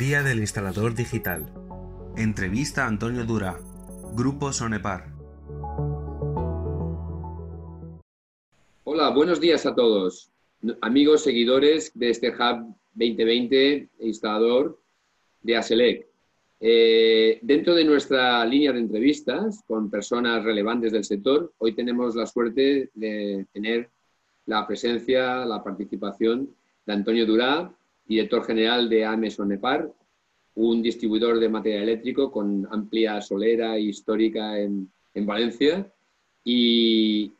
Día del Instalador Digital. Entrevista a Antonio Dura, Grupo Sonepar. Hola, buenos días a todos, amigos seguidores de este Hub 2020 instalador de ASELEC. Eh, dentro de nuestra línea de entrevistas con personas relevantes del sector, hoy tenemos la suerte de tener la presencia, la participación de Antonio Durá, director general de AME Sonepar, un distribuidor de material eléctrico con amplia solera histórica en, en Valencia, y,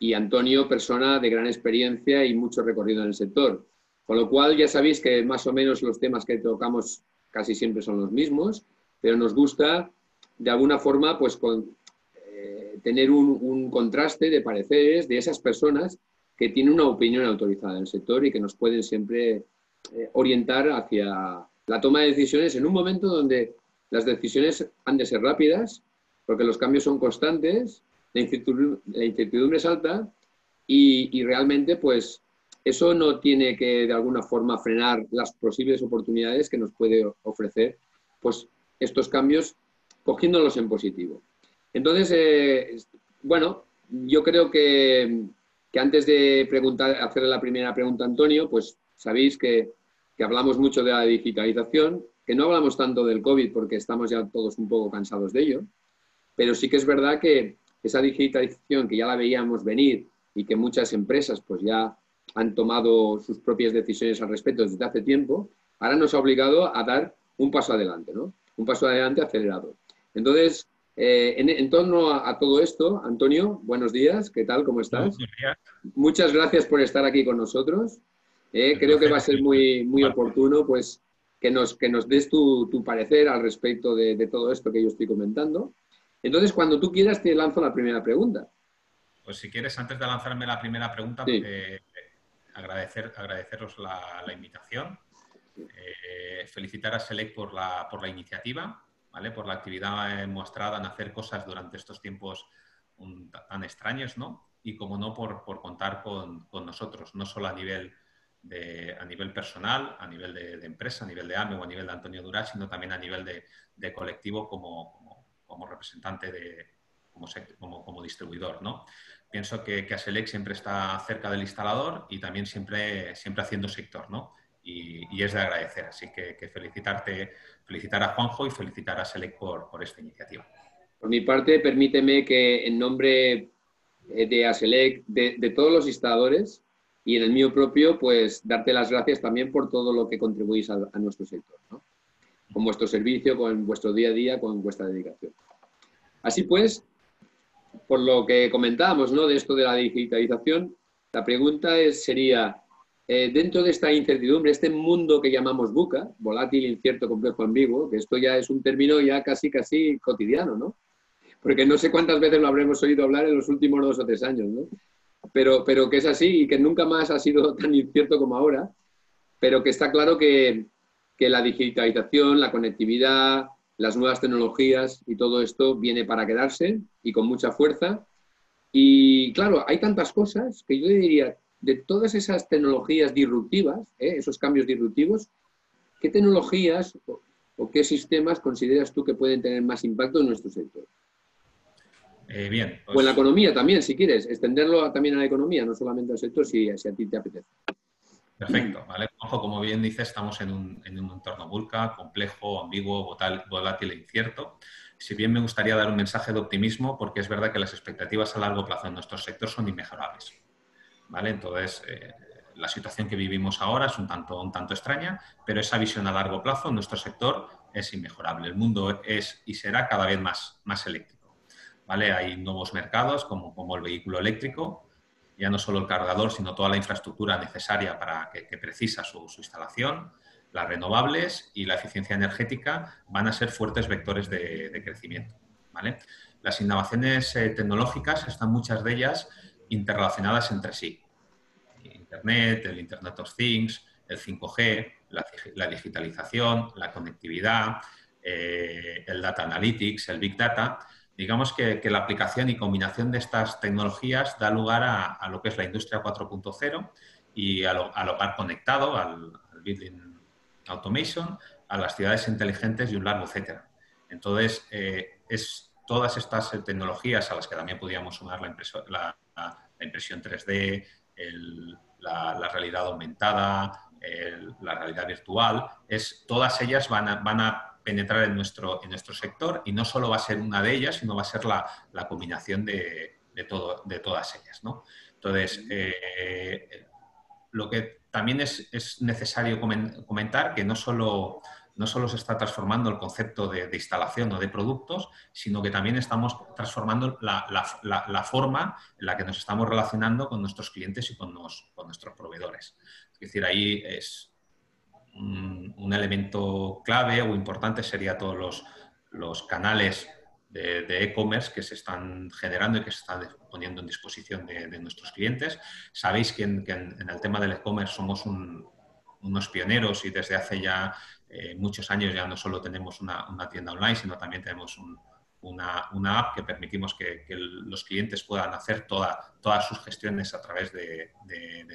y Antonio, persona de gran experiencia y mucho recorrido en el sector. Con lo cual ya sabéis que más o menos los temas que tocamos casi siempre son los mismos, pero nos gusta de alguna forma pues con, eh, tener un, un, contraste de pareceres de esas personas que tienen una opinión autorizada en el sector y que nos pueden siempre eh, orientar hacia la toma de decisiones en un momento donde las decisiones han de ser rápidas, porque los cambios son constantes la incertidumbre, la incertidumbre es alta y, realmente pues eso no tiene que de alguna forma frenar las posibles oportunidades que nos puede ofrecer pues estos cambios cogiéndolos en positivo. Entonces, eh, bueno, yo creo que, que, antes de preguntar, hacerle la primera pregunta a Antonio, pues sabéis que, que hablamos mucho de la digitalización, que no hablamos tanto del COVID porque estamos ya todos un poco cansados de ello, pero sí que es verdad que esa digitalización que ya la veíamos venir y que muchas empresas pues ya han tomado sus propias decisiones al respecto desde hace tiempo, ahora nos ha obligado a dar un paso adelante, ¿no? Un paso adelante acelerado. Entonces, eh, en, en, torno a, a, todo esto, Antonio, buenos días, ¿qué tal? ¿Cómo estás? Muchas gracias por estar aquí con nosotros. Eh, creo que va a ser muy, muy oportuno pues, que, nos, que nos des tu, tu parecer al respecto de, de todo esto que yo estoy comentando. Entonces, cuando tú quieras, te lanzo la primera pregunta. Pues si quieres, antes de lanzarme la primera pregunta, sí. eh, agradecer, agradeceros la, la invitación, eh, felicitar a Select por la, por la iniciativa, ¿vale? por la actividad mostrada en hacer cosas durante estos tiempos un, tan extraños, ¿no? Y como no, por, por contar con, con, nosotros, no solo a nivel, a nivel personal, a nivel de, empresa, a nivel de AME o a nivel de Antonio Durá, sino también a nivel de, colectivo como, representante de, como, distribuidor, ¿no? Pienso que, que Aselec siempre está cerca del instalador y también siempre, siempre haciendo sector, ¿no? Y, es de agradecer. Así que, que, felicitarte, felicitar a Juanjo y felicitar a Selec por, esta iniciativa. Por mi parte, permíteme que en nombre de Aselec, de, de todos los instaladores y en el mío propio, pues darte las gracias también por todo lo que contribuís a, a nuestro sector, ¿no? con vuestro servicio, con vuestro día a día, con vuestra dedicación. Así pues, por lo que comentábamos ¿no? de esto de la digitalización, la pregunta es, sería, eh, dentro de esta incertidumbre, este mundo que llamamos buca, volátil, incierto, complejo, ambiguo, que esto ya es un término ya casi, casi cotidiano, ¿no? Porque no sé cuántas veces lo habremos oído hablar en los últimos dos o tres años, ¿no? Pero, pero que es así y que nunca más ha sido tan incierto como ahora, pero que está claro que, que la digitalización, la conectividad, las nuevas tecnologías y todo esto viene para quedarse y con mucha fuerza. Y claro, hay tantas cosas que yo diría, de todas esas tecnologías disruptivas, ¿eh? esos cambios disruptivos, ¿qué tecnologías o, o, qué sistemas consideras tú que pueden tener más impacto en nuestro sector? Eh, bien. Pues... O en la economía también, si quieres, extenderlo también a la economía, no solamente al sector, si, si a ti te apetece. Perfecto, ¿vale? Ojo, como bien dice, estamos en un, en un entorno vulca, complejo, ambiguo, volátil e incierto. Si bien me gustaría dar un mensaje de optimismo, porque es verdad que las expectativas a largo plazo en nuestro sector son inmejorables. ¿Vale? Entonces, eh, la situación que vivimos ahora es un tanto, un tanto extraña, pero esa visión a largo plazo en nuestro sector es inmejorable. El mundo es y será cada vez más, más eléctrico. ¿Vale? Hay nuevos mercados como, el vehículo eléctrico, ya no solo el cargador, sino toda la infraestructura necesaria para que, precisa su, instalación, las renovables y la eficiencia energética van a ser fuertes vectores de, crecimiento. ¿vale? Las innovaciones eh, tecnológicas están muchas de ellas interrelacionadas entre sí. Internet, el Internet of Things, el 5G, la, la digitalización, la conectividad, eh, el Data Analytics, el Big Data, digamos que, la aplicación y combinación de estas tecnologías da lugar a, lo que es la industria 4.0 y al hogar conectado, al, building automation, a las ciudades inteligentes y un largo etcétera. Entonces, eh, es todas estas tecnologías a las que también podríamos sumar la, impresión 3D, la, realidad aumentada, la realidad virtual, es, todas ellas van van a penetrar en nuestro, en nuestro sector y no solo va a ser una de ellas, sino va a ser la, combinación de, todo, de todas ellas. ¿no? Entonces, eh, lo que también es, es, necesario comentar que no solo, no solo se está transformando el concepto de, instalación o de productos, sino que también estamos transformando la, la, forma en la que nos estamos relacionando con nuestros clientes y con, con nuestros proveedores. Es decir, ahí es, un, elemento clave o importante sería todos los, los canales de e-commerce que se están generando y que se están poniendo en disposición de, nuestros clientes. Sabéis que en, el tema del e-commerce somos unos pioneros y desde hace ya eh, muchos años ya no solo tenemos una, una, tienda online, sino también tenemos un, una, app que permitimos que, los clientes puedan hacer todas sus gestiones a través de,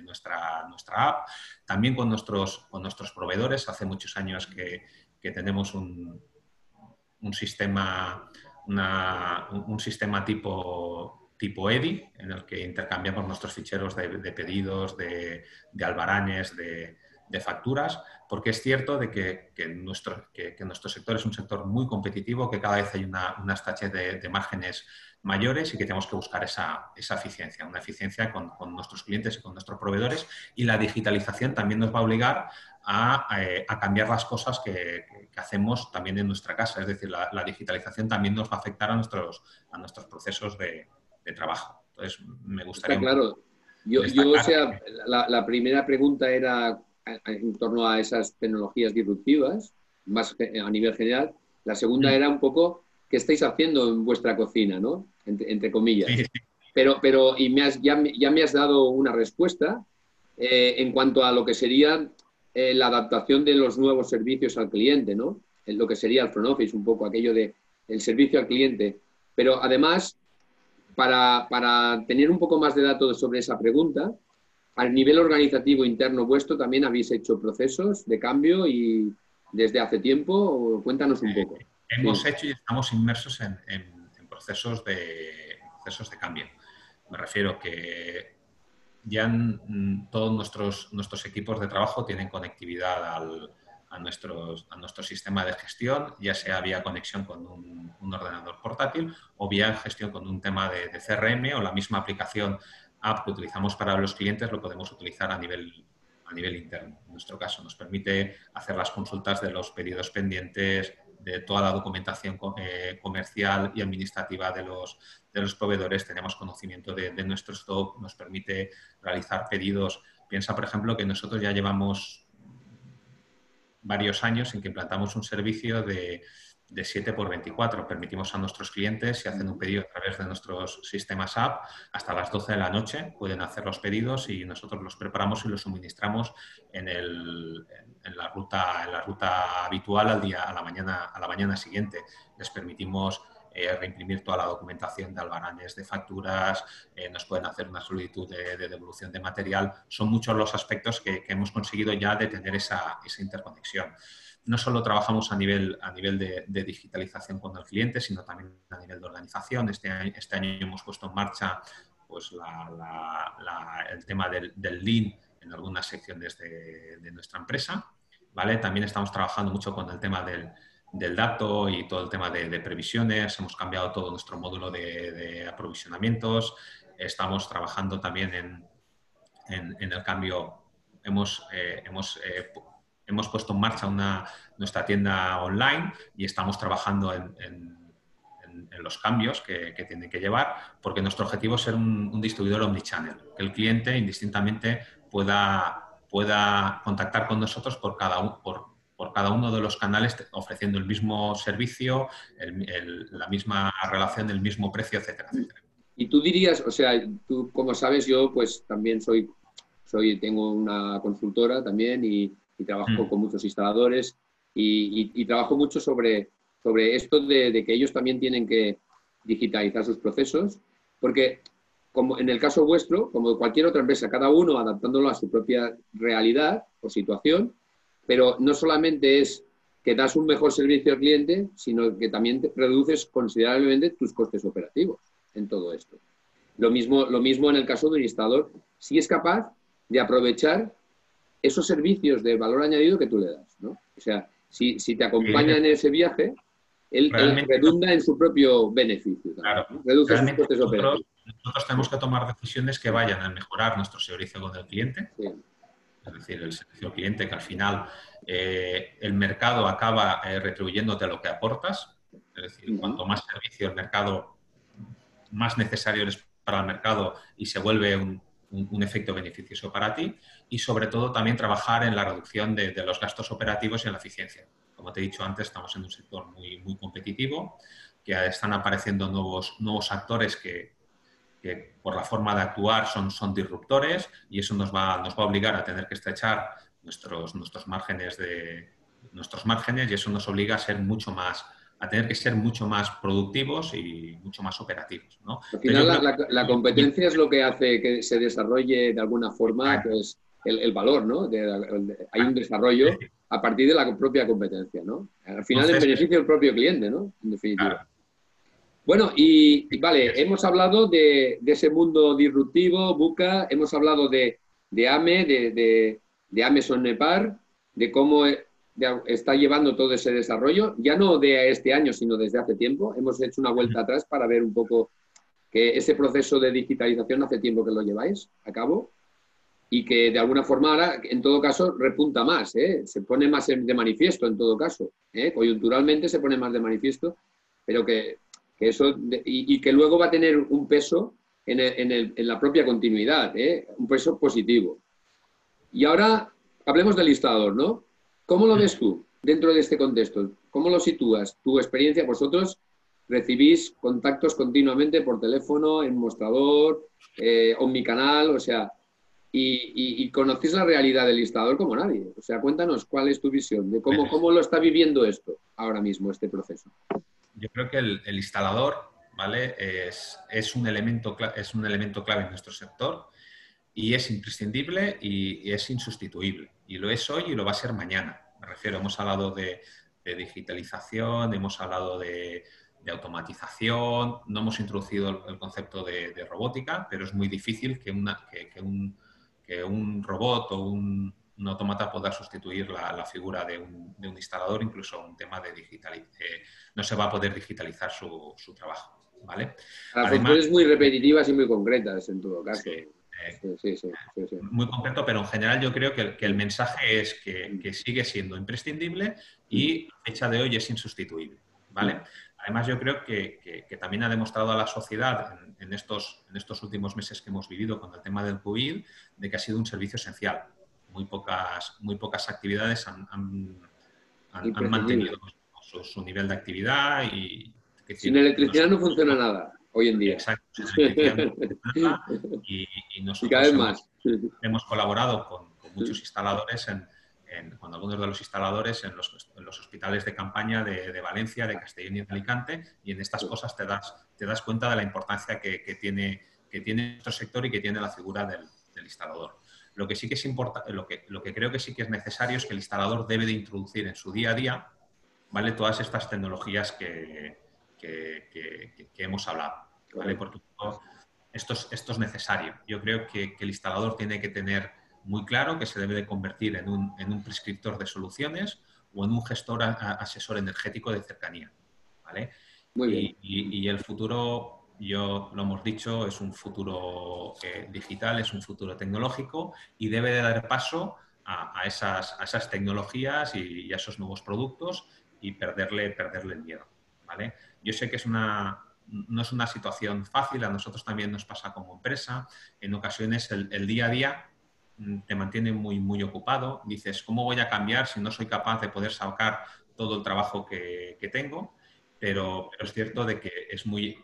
nuestra, app. También con nuestros, con nuestros proveedores. Hace muchos años que, tenemos un, sistema, un, sistema tipo, tipo EDI, en el que intercambiamos nuestros ficheros de, pedidos, de, albaranes, de, facturas, porque es cierto de que, nuestro, nuestro, sector es un sector muy competitivo, que cada vez hay una, unas tachas de, márgenes mayores y que tenemos que buscar esa, eficiencia, una eficiencia con, nuestros clientes y con nuestros proveedores. Y la digitalización también nos va a obligar a, eh, cambiar las cosas que, hacemos también en nuestra casa. Es decir, la, digitalización también nos va a afectar a nuestros, a nuestros procesos de, trabajo. Entonces, me gustaría... claro. Yo, o sea, la primera pregunta era en torno a esas tecnologías disruptivas, más a nivel general. La segunda mm. era un poco qué estáis haciendo en vuestra cocina, ¿no? Entre, comillas. Pero, pero y me has, ya, me has dado una respuesta eh, en cuanto a lo que sería eh, la adaptación de los nuevos servicios al cliente, ¿no? En lo que sería el front office, un poco aquello de el servicio al cliente. Pero además, para, para tener un poco más de datos sobre esa pregunta, al nivel organizativo interno vuestro también habéis hecho procesos de cambio y desde hace tiempo, cuéntanos un poco. hemos hecho y estamos inmersos en, procesos, de, procesos de cambio. Me refiero que ya todos nuestros, nuestros equipos de trabajo tienen conectividad a, nuestros, a nuestro sistema de gestión, ya sea vía conexión con un, ordenador portátil o vía gestión con un tema de, de, CRM o la misma aplicación app que utilizamos para los clientes lo podemos utilizar a nivel, a nivel interno. En nuestro caso nos permite hacer las consultas de los pedidos pendientes, de toda la documentación eh, comercial y administrativa de los, de los proveedores, tenemos conocimiento de, de, nuestro stock, nos permite realizar pedidos. Piensa, por ejemplo, que nosotros ya llevamos varios años en que implantamos un servicio de, de 7 por 24. Permitimos a nuestros clientes, si hacen un pedido a través de nuestros sistemas app, hasta las 12 de la noche pueden hacer los pedidos y nosotros los preparamos y los suministramos en, el, en, la, ruta, en la ruta habitual al día, a la mañana, a la mañana siguiente. Les permitimos eh, reimprimir toda la documentación de albaranes, de facturas, eh, nos pueden hacer una solicitud de, devolución de material. Son muchos los aspectos que, hemos conseguido ya de tener esa, esa interconexión no solo trabajamos a nivel, a nivel de, digitalización con el cliente, sino también a nivel de organización. Este, este año hemos puesto en marcha pues, el tema del, del, Lean en algunas secciones de, nuestra empresa. ¿vale? También estamos trabajando mucho con el tema del, dato y todo el tema de, previsiones. Hemos cambiado todo nuestro módulo de, aprovisionamientos. Estamos trabajando también en, en, el cambio. Hemos, eh, hemos eh, hemos puesto en marcha una, nuestra tienda online y estamos trabajando en, los cambios que, que, que llevar, porque nuestro objetivo es ser un, distribuidor omnichannel, que el cliente indistintamente pueda, pueda contactar con nosotros por cada, por, por cada uno de los canales ofreciendo el mismo servicio, la misma relación, el mismo precio, etcétera, etcétera. Y tú dirías, o sea, tú como sabes, yo pues también soy, soy tengo una consultora también y, y trabajo mm. con muchos instaladores y, trabajo mucho sobre, sobre esto de, que ellos también tienen que digitalizar sus procesos, porque como en el caso vuestro, como cualquier otra empresa, cada uno adaptándolo a su propia realidad o situación, pero no solamente es que das un mejor servicio al cliente, sino que también reduces considerablemente tus costes operativos en todo esto. Lo mismo, lo mismo en el caso de un instalador, si es capaz de aprovechar esos servicios de valor añadido que tú le das. ¿no? O sea, si, te acompaña en ese viaje, él, redunda en su propio beneficio. Claro. Reduce sus costes operativos. Nosotros tenemos que tomar decisiones que vayan a mejorar nuestro servicio con el cliente. Es decir, el servicio al cliente que al final eh, el mercado acaba eh, retribuyéndote lo que aportas. Es decir, cuanto más servicio el mercado, más necesario eres para el mercado y se vuelve un, efecto beneficioso para ti. Y sobre todo también trabajar en la reducción de, los gastos operativos y en la eficiencia. Como te he dicho antes, estamos en un sector muy, muy competitivo, que están apareciendo nuevos, nuevos actores que, que por la forma de actuar son, son disruptores y eso nos va, nos va a obligar a tener que estrechar nuestros, nuestros, márgenes de, nuestros márgenes y eso nos obliga a ser mucho más a tener que ser mucho más productivos y mucho más operativos. Al final la, competencia es lo que hace que se desarrolle de alguna forma pues, el, valor, ¿no? hay un desarrollo a partir de la propia competencia, ¿no? Al final el beneficio del propio cliente, ¿no? En definitiva. Bueno, y, vale, hemos hablado de, ese mundo disruptivo, Buca, hemos hablado de, AME, de, de, AME Nepar, de cómo está llevando todo ese desarrollo, ya no de este año, sino desde hace tiempo. Hemos hecho una vuelta atrás para ver un poco que ese proceso de digitalización hace tiempo que lo lleváis a cabo y que de alguna forma ahora, en todo caso, repunta más, ¿eh? se pone más de manifiesto en todo caso. ¿eh? Coyunturalmente se pone más de manifiesto, pero que eso, y, que luego va a tener un peso en, la propia continuidad, ¿eh? un peso positivo. Y ahora hablemos del listador, ¿no? ¿Cómo lo ves tú dentro de este contexto? ¿Cómo lo sitúas? Tu experiencia, vosotros recibís contactos continuamente por teléfono, en mostrador, eh, en mi canal, o sea, y, conocéis la realidad del listador como nadie. O sea, cuéntanos cuál es tu visión de cómo, cómo lo está viviendo esto ahora mismo, este proceso yo creo que el, instalador ¿vale? Es, es, un elemento, es un elemento clave en nuestro sector y es imprescindible y, es insustituible. Y lo es hoy y lo va a ser mañana. Me refiero, hemos hablado de, digitalización, hemos hablado de, automatización, no hemos introducido el, concepto de, robótica, pero es muy difícil que, una, que, un, que un robot o un, un automata pueda sustituir la, figura de un, instalador, incluso un tema de digital, no se va a poder digitalizar su, trabajo. ¿vale? funciones muy repetitivas y muy concretas en todo caso. Sí, sí, muy concreto, pero en general yo creo que el, mensaje es que, sigue siendo imprescindible y a fecha de hoy es insustituible. ¿vale? Además, yo creo que, también ha demostrado a la sociedad en, estos, en estos últimos meses que hemos vivido con el tema del COVID de que ha sido un servicio esencial muy pocas, muy pocas actividades han, mantenido su, nivel de actividad y... Sin electricidad no funciona nada hoy en día. Exacto, y, y, nosotros. Hemos, colaborado con, muchos instaladores en, con algunos de los instaladores en los, hospitales de campaña de, Valencia, de Castellón y de Alicante, y en estas cosas te das, te das cuenta de la importancia que, tiene, que tiene nuestro sector y que tiene la figura del, del instalador. Lo que sí que es importante, lo que, lo que creo que sí que es necesario es que el instalador debe de introducir en su día a día, ¿vale? Todas estas tecnologías que, hemos hablado, ¿vale? Porque esto es, esto es necesario. Yo creo que, el instalador tiene que tener muy claro que se debe de convertir en un, en un prescriptor de soluciones o en un gestor asesor energético de cercanía, ¿vale? Muy y el futuro yo lo hemos dicho, es un futuro eh, digital, es un futuro tecnológico y debe de dar paso a, esas, esas, tecnologías y, a esos nuevos productos y perderle, perderle el miedo. ¿vale? Yo sé que es una, no es una situación fácil, a nosotros también nos pasa como empresa. En ocasiones el, día a día mm, te mantiene muy, muy ocupado. Dices, ¿cómo voy a cambiar si no soy capaz de poder sacar todo el trabajo que, tengo? Pero, pero, es cierto de que es muy,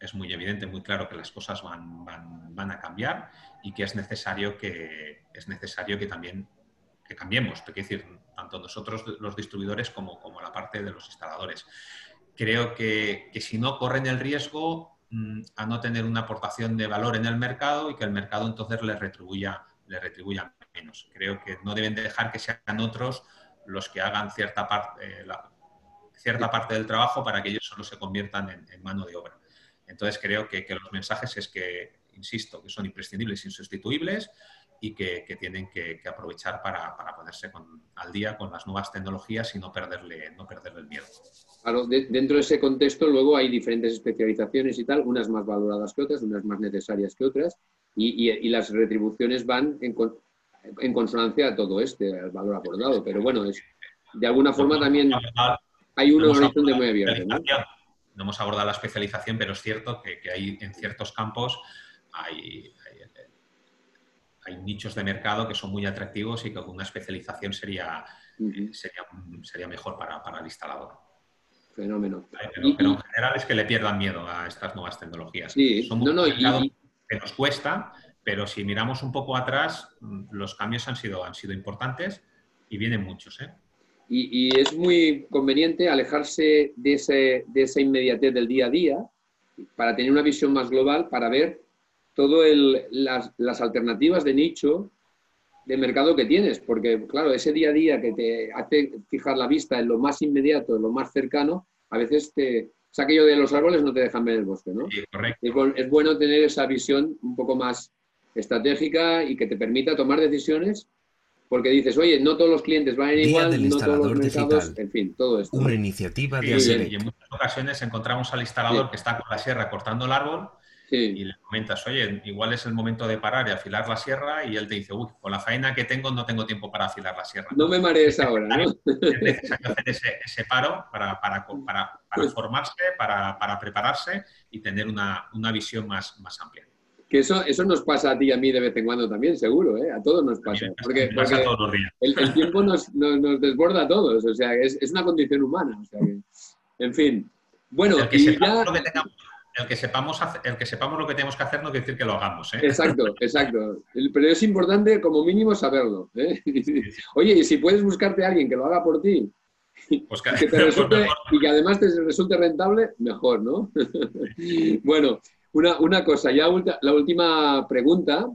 es muy evidente, muy claro que las cosas van, van, a cambiar y que es necesario que, es necesario que también que cambiemos, es decir, tanto nosotros los distribuidores como, como la parte de los instaladores. Creo que, que si no corren el riesgo mm, a no tener una aportación de valor en el mercado y que el mercado entonces les retribuya, les retribuya menos. Creo que no deben dejar que sean otros los que hagan cierta parte, eh, cierta parte del trabajo para que ellos solo se conviertan en, mano de obra. Entonces creo que, los mensajes es que, insisto, que son imprescindibles, insustituibles y que, tienen que, aprovechar para, ponerse al día con las nuevas tecnologías y no perderle, no perderle el miedo. Claro, dentro de ese contexto luego hay diferentes especializaciones y tal, unas más valoradas que otras, unas más necesarias que otras, y, las retribuciones van en, en, consonancia a todo este, al valor aportado. Pero bueno, es, de alguna forma también hay una horizonte muy abierto. ¿no? ¿no? hemos abordado la especialización, pero es cierto que, hay en ciertos campos hay, hay, nichos de mercado que son muy atractivos y que con una especialización sería, sería, sería, mejor para, para, el instalador. Fenómeno. Pero, en general es que le pierdan miedo a estas nuevas tecnologías. Sí, no, no, y, que nos cuesta, pero si miramos un poco atrás, los cambios han sido, han sido importantes y vienen muchos. ¿eh? Y, es muy conveniente alejarse de, ese, de esa inmediatez del día a día para tener una visión más global, para ver todas las, las, alternativas de nicho de mercado que tienes, porque claro, ese día a día que te hace fijar la vista en lo más inmediato, en lo más cercano, a veces te, es aquello de los árboles no te dejan ver el bosque, ¿no? Sí, correcto. Es, bueno tener esa visión un poco más estratégica y que te permita tomar decisiones porque dices, oye, no todos los clientes van igual, no todos los mercados, en fin, todo esto. Una iniciativa de sí, Y en muchas ocasiones encontramos al instalador que está con la sierra cortando el árbol y le comentas, oye, igual es el momento de parar y afilar la sierra y él te dice, uy, con la faena que tengo no tengo tiempo para afilar la sierra. No, me marees ahora, ¿no? Es necesario hacer ese, paro para, para, para, para formarse, para, prepararse y tener una, una visión más, más amplia. Que eso, eso nos pasa a ti y a mí de vez en cuando también, seguro, ¿eh? A todos nos pasa. Porque, pasa todos los días. El, tiempo nos, nos, desborda a todos, o sea, es, es una condición humana. O sea que, en fin. Bueno, y ya el que sepamos, el que sepamos lo que tenemos que hacer no quiere decir que lo hagamos. ¿eh? Exacto, exacto. Pero es importante como mínimo saberlo. ¿eh? Oye, y si puedes buscarte a alguien que lo haga por ti pues que, te resulte, y que además te resulte rentable, mejor, ¿no? bueno, una, una, cosa, ya la última pregunta.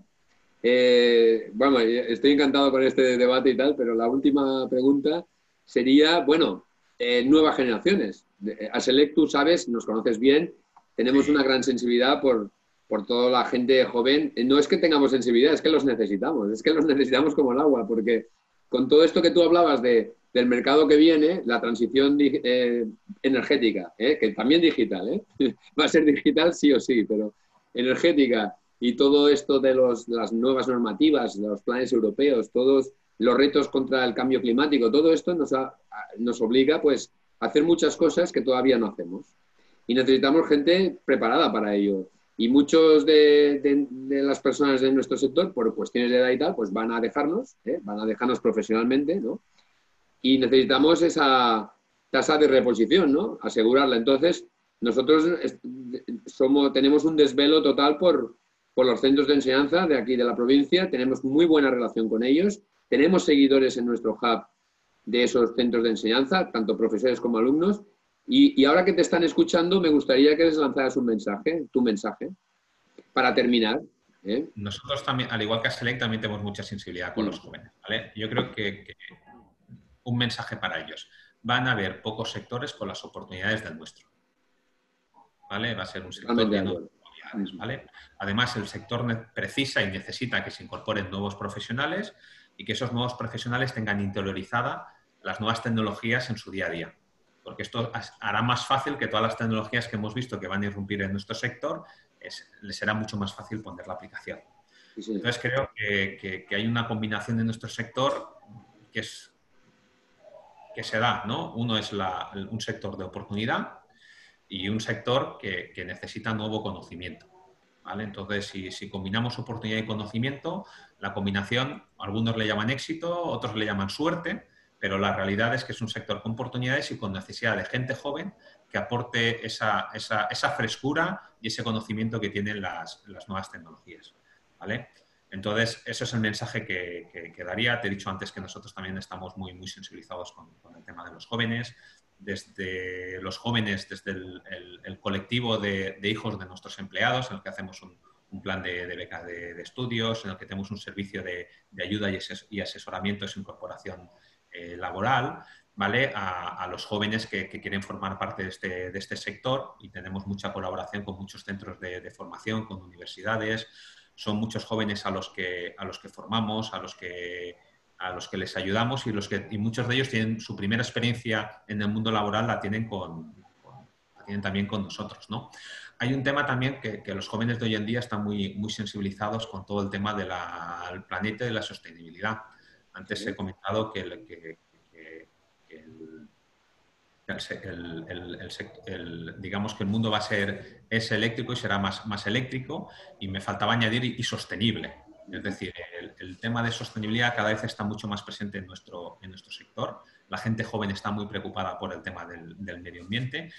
Eh, bueno, estoy encantado con este debate y tal, pero la última pregunta sería, bueno, nuevas generaciones. A Select, tú sabes, nos conoces bien, tenemos una gran sensibilidad por, por toda la gente joven. No es que tengamos sensibilidad, es que los necesitamos, es que los necesitamos como el agua, porque con todo esto que tú hablabas de, del mercado que viene, la transición eh, energética, eh, que también digital, eh, va a ser digital sí o sí, pero energética y todo esto de los, las nuevas normativas, los planes europeos, todos los retos contra el cambio climático, todo esto nos, nos obliga pues, a hacer muchas cosas que todavía no hacemos y necesitamos gente preparada para ello. Y muchos de, las personas de nuestro sector, por cuestiones de edad y tal, pues van a dejarnos, ¿eh? van a dejarnos profesionalmente, ¿no? Y necesitamos esa tasa de reposición, ¿no? Asegurarla. Entonces, nosotros somos, tenemos un desvelo total por, por los centros de enseñanza de aquí de la provincia, tenemos muy buena relación con ellos, tenemos seguidores en nuestro hub de esos centros de enseñanza, tanto profesores como alumnos, y, ahora que te están escuchando, me gustaría que les lanzaras un mensaje, tu mensaje, para terminar. ¿eh? Nosotros también, al igual que a Select, también tenemos mucha sensibilidad con los jóvenes. Yo creo que, un mensaje para ellos. Van a haber pocos sectores con las oportunidades del nuestro. ¿Vale? Va a ser un sector de oportunidades, ¿vale? Además, el sector precisa y necesita que se incorporen nuevos profesionales y que esos nuevos profesionales tengan interiorizada las nuevas tecnologías en su día a día porque esto hará más fácil que todas las tecnologías que hemos visto que van a irrumpir en nuestro sector, les será mucho más fácil poner la aplicación. Entonces creo que, hay una combinación en nuestro sector que, es, que se da, ¿no? Uno es un sector de oportunidad y un sector que, necesita nuevo conocimiento. ¿vale? Entonces, si, si, combinamos oportunidad y conocimiento, la combinación, algunos le llaman éxito, otros le llaman suerte, pero la realidad es que es un sector con oportunidades y con necesidad de gente joven que aporte esa, frescura y ese conocimiento que tienen las, nuevas tecnologías. ¿vale? Entonces, eso es el mensaje que, daría. Te he dicho antes que nosotros también estamos muy, muy sensibilizados con, el tema de los jóvenes, desde los jóvenes, desde el, colectivo de, hijos de nuestros empleados, en el que hacemos un, plan de, de becas de, estudios, en el que tenemos un servicio de, ayuda y, asesoramiento en incorporación eh, laboral, ¿vale? A, los jóvenes que, quieren formar parte de este, de este, sector y tenemos mucha colaboración con muchos centros de, formación, con universidades. Son muchos jóvenes a los que, a los que formamos, a los que a los que les ayudamos y, los que, y muchos de ellos tienen su primera experiencia en el mundo laboral la tienen, con, tienen también con nosotros. ¿no? Hay un tema también que, los jóvenes de hoy en día están muy, muy sensibilizados con todo el tema del planeta y de la sostenibilidad. Antes he comentado que, el, digamos que el mundo va a ser es eléctrico y será más, más eléctrico y me faltaba añadir y sostenible. Es decir, el, tema de sostenibilidad cada vez está mucho más presente en nuestro, en nuestro sector. La gente joven está muy preocupada por el tema del, medio ambiente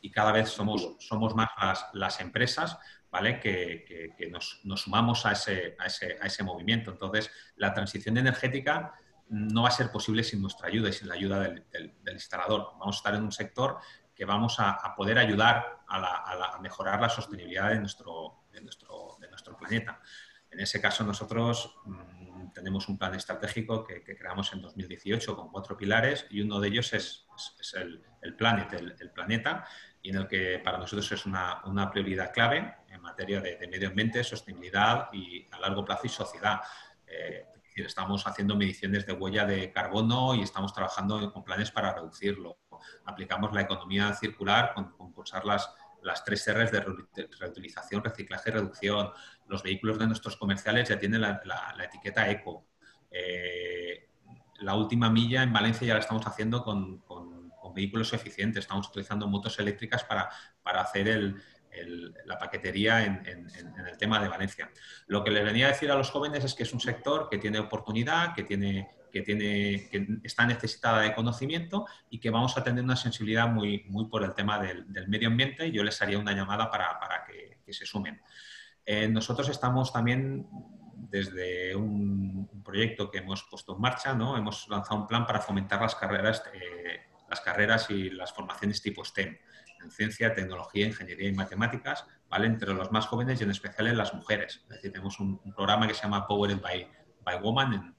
y cada vez somos, somos más las, empresas ¿vale? que, nos, sumamos a ese, a, ese, movimiento. Entonces, la transición energética no va a ser posible sin nuestra ayuda y sin la ayuda del, instalador. Vamos a estar en un sector que vamos a, poder ayudar a, mejorar la sostenibilidad de nuestro, de nuestro, de nuestro planeta. En ese caso, nosotros mm, tenemos un plan estratégico que, creamos en 2018 con cuatro pilares y uno de ellos es, el, el, Planet, el, planeta, y en el que para nosotros es una, prioridad clave en materia de, medio ambiente, sostenibilidad y a largo plazo y sociedad. Eh, estamos haciendo mediciones de huella de carbono y estamos trabajando con planes para reducirlo. Aplicamos la economía circular con, con las las tres R's de reutilización, reciclaje y reducción. Los vehículos de nuestros comerciales ya tienen la, etiqueta eco. Eh, la última milla en Valencia ya la estamos haciendo con, vehículos eficientes. Estamos utilizando motos eléctricas para, hacer la paquetería en, el tema de Valencia. Lo que les venía a decir a los jóvenes es que es un sector que tiene oportunidad, que tiene que, tiene, está necesitada de conocimiento y que vamos a tener una sensibilidad muy, muy por el tema del, medio ambiente. Yo les haría una llamada para, para que, se sumen. Eh, nosotros estamos también desde un, proyecto que hemos puesto en marcha, ¿no? hemos lanzado un plan para fomentar las carreras, eh, las carreras y las formaciones tipo STEM, en ciencia, tecnología, ingeniería y matemáticas, ¿vale? entre los más jóvenes y en especial en las mujeres. Es decir, tenemos un, programa que se llama Powered by, by Woman, en,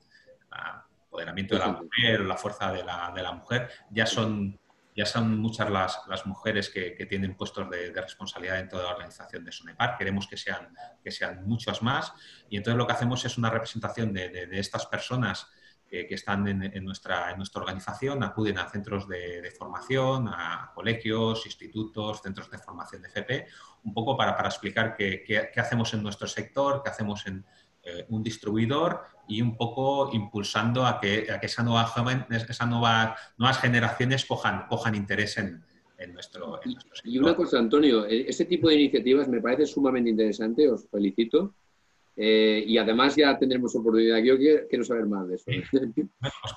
empoderamiento de la mujer la fuerza de la, de la mujer, ya son, ya son muchas las, las mujeres que, que, tienen puestos de, responsabilidad dentro de la organización de Sonepar. Queremos que sean, que sean muchas más y entonces lo que hacemos es una representación de, de, estas personas que, que están en, en, nuestra, en nuestra organización, acuden a centros de, formación, a colegios, institutos, centros de formación de FP, un poco para, para explicar qué, qué, qué hacemos en nuestro sector, qué hacemos en, eh, un distribuidor y un poco impulsando a que, a que esa nueva joven, esa nueva, nuevas generaciones cojan, cojan interés en, nuestro, Y una cosa, Antonio, e, ese tipo de iniciativas me parece sumamente interesante, os felicito. Eh, y además ya tendremos oportunidad. Yo quiero, saber más de eso.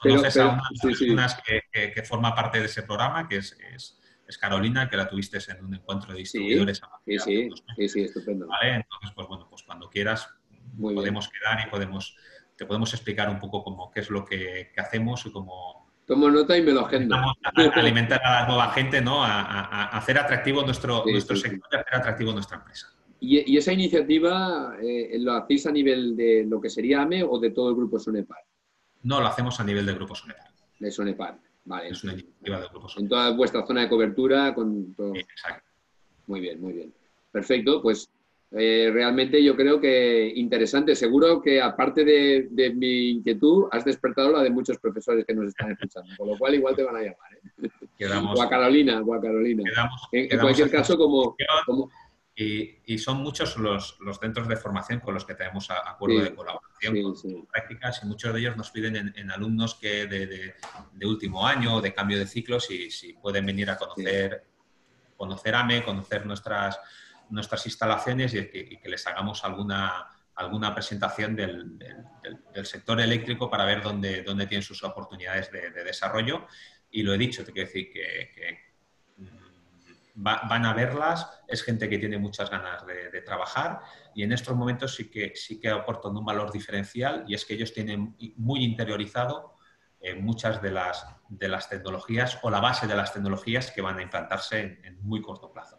Bueno, pues a una Que, que, forma parte de ese programa, que es, es, Carolina, que la tuviste en un encuentro de distribuidores. Sí, sí, sí, sí, estupendo. ¿Vale? Entonces, pues bueno, pues cuando quieras podemos quedar y podemos, te podemos explicar un poco cómo, qué es lo que, hacemos y cómo... Tomo nota y me lo agendo. A, alimentar a la nueva gente, ¿no? A, hacer atractivo nuestro, nuestro sector y hacer atractivo nuestra empresa. ¿Y, esa iniciativa eh, lo hacéis a nivel de lo que sería AME o de todo el grupo Sonepar? No, lo hacemos a nivel del grupo Sonepar. De Sonepar, vale. Es una iniciativa del grupo Sonepar. En toda vuestra zona de cobertura, con todo... exacto. Muy bien, muy bien. Perfecto, pues eh, realmente yo creo que interesante. Seguro que aparte de, mi inquietud, has despertado la de muchos profesores que nos están escuchando, con lo cual igual te van a llamar. ¿eh? o a Carolina, o a Carolina. en, cualquier caso, como... Y, son muchos los, centros de formación con los que tenemos acuerdo de colaboración con prácticas y muchos de ellos nos piden en, alumnos que de, último año, de cambio de ciclos, y si pueden venir a conocer, conocer AME, conocer nuestras nuestras instalaciones y que, les hagamos alguna, alguna presentación del, sector eléctrico para ver dónde, dónde tienen sus oportunidades de, desarrollo. Y lo he dicho, te quiero decir que, van a verlas, es gente que tiene muchas ganas de, trabajar y en estos momentos sí que, sí que aportan un valor diferencial y es que ellos tienen muy interiorizado eh, muchas de las, de las tecnologías o la base de las tecnologías que van a implantarse en, muy corto plazo.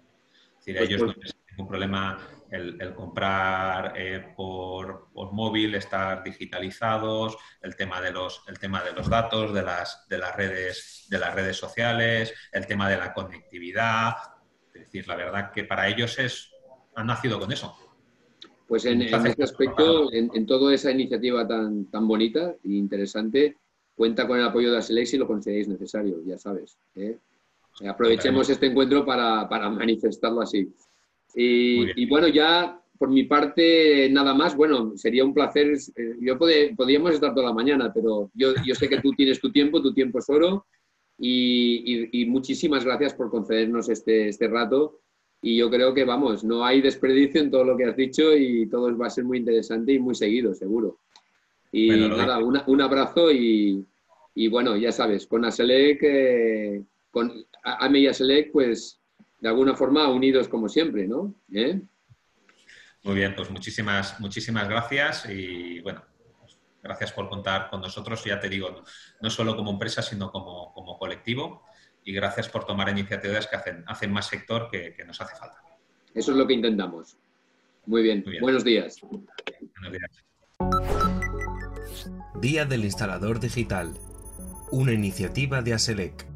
Es decir, pues ellos no ningún problema el, comprar eh, por, móvil, estar digitalizados, el tema de los, el tema de los datos, de las, de las redes, de las redes sociales, el tema de la conectividad. Es decir, la verdad que para ellos es, han nacido con eso. Pues en, este aspecto, en, toda esa iniciativa tan, tan bonita e interesante, cuenta con el apoyo de Aselex si lo consideréis necesario, ya sabes. ¿eh? Aprovechemos este encuentro para, para manifestarlo así. Y, bueno, ya por mi parte, nada más. Bueno, sería un placer. Eh, yo podríamos estar toda la mañana, pero yo, yo, sé que tú tienes tu tiempo, tu tiempo es oro. Y, muchísimas gracias por concedernos este, este rato. Y yo creo que, vamos, no hay desperdicio en todo lo que has dicho y todo va a ser muy interesante y muy seguido, seguro. Y nada, un abrazo y, bueno, ya sabes, con Aselec, eh, con Ame y Aselec, pues de alguna forma unidos como siempre, ¿no? ¿Eh? Muy bien, pues muchísimas, muchísimas gracias y bueno, pues gracias por contar con nosotros, ya te digo, no solo como empresa, sino como, colectivo y gracias por tomar iniciativas que hacen, hacen más sector que, nos hace falta. Eso es lo que intentamos. Muy bien. Buenos días. Buenos días. Día del Instalador Digital, una iniciativa de ASELEC.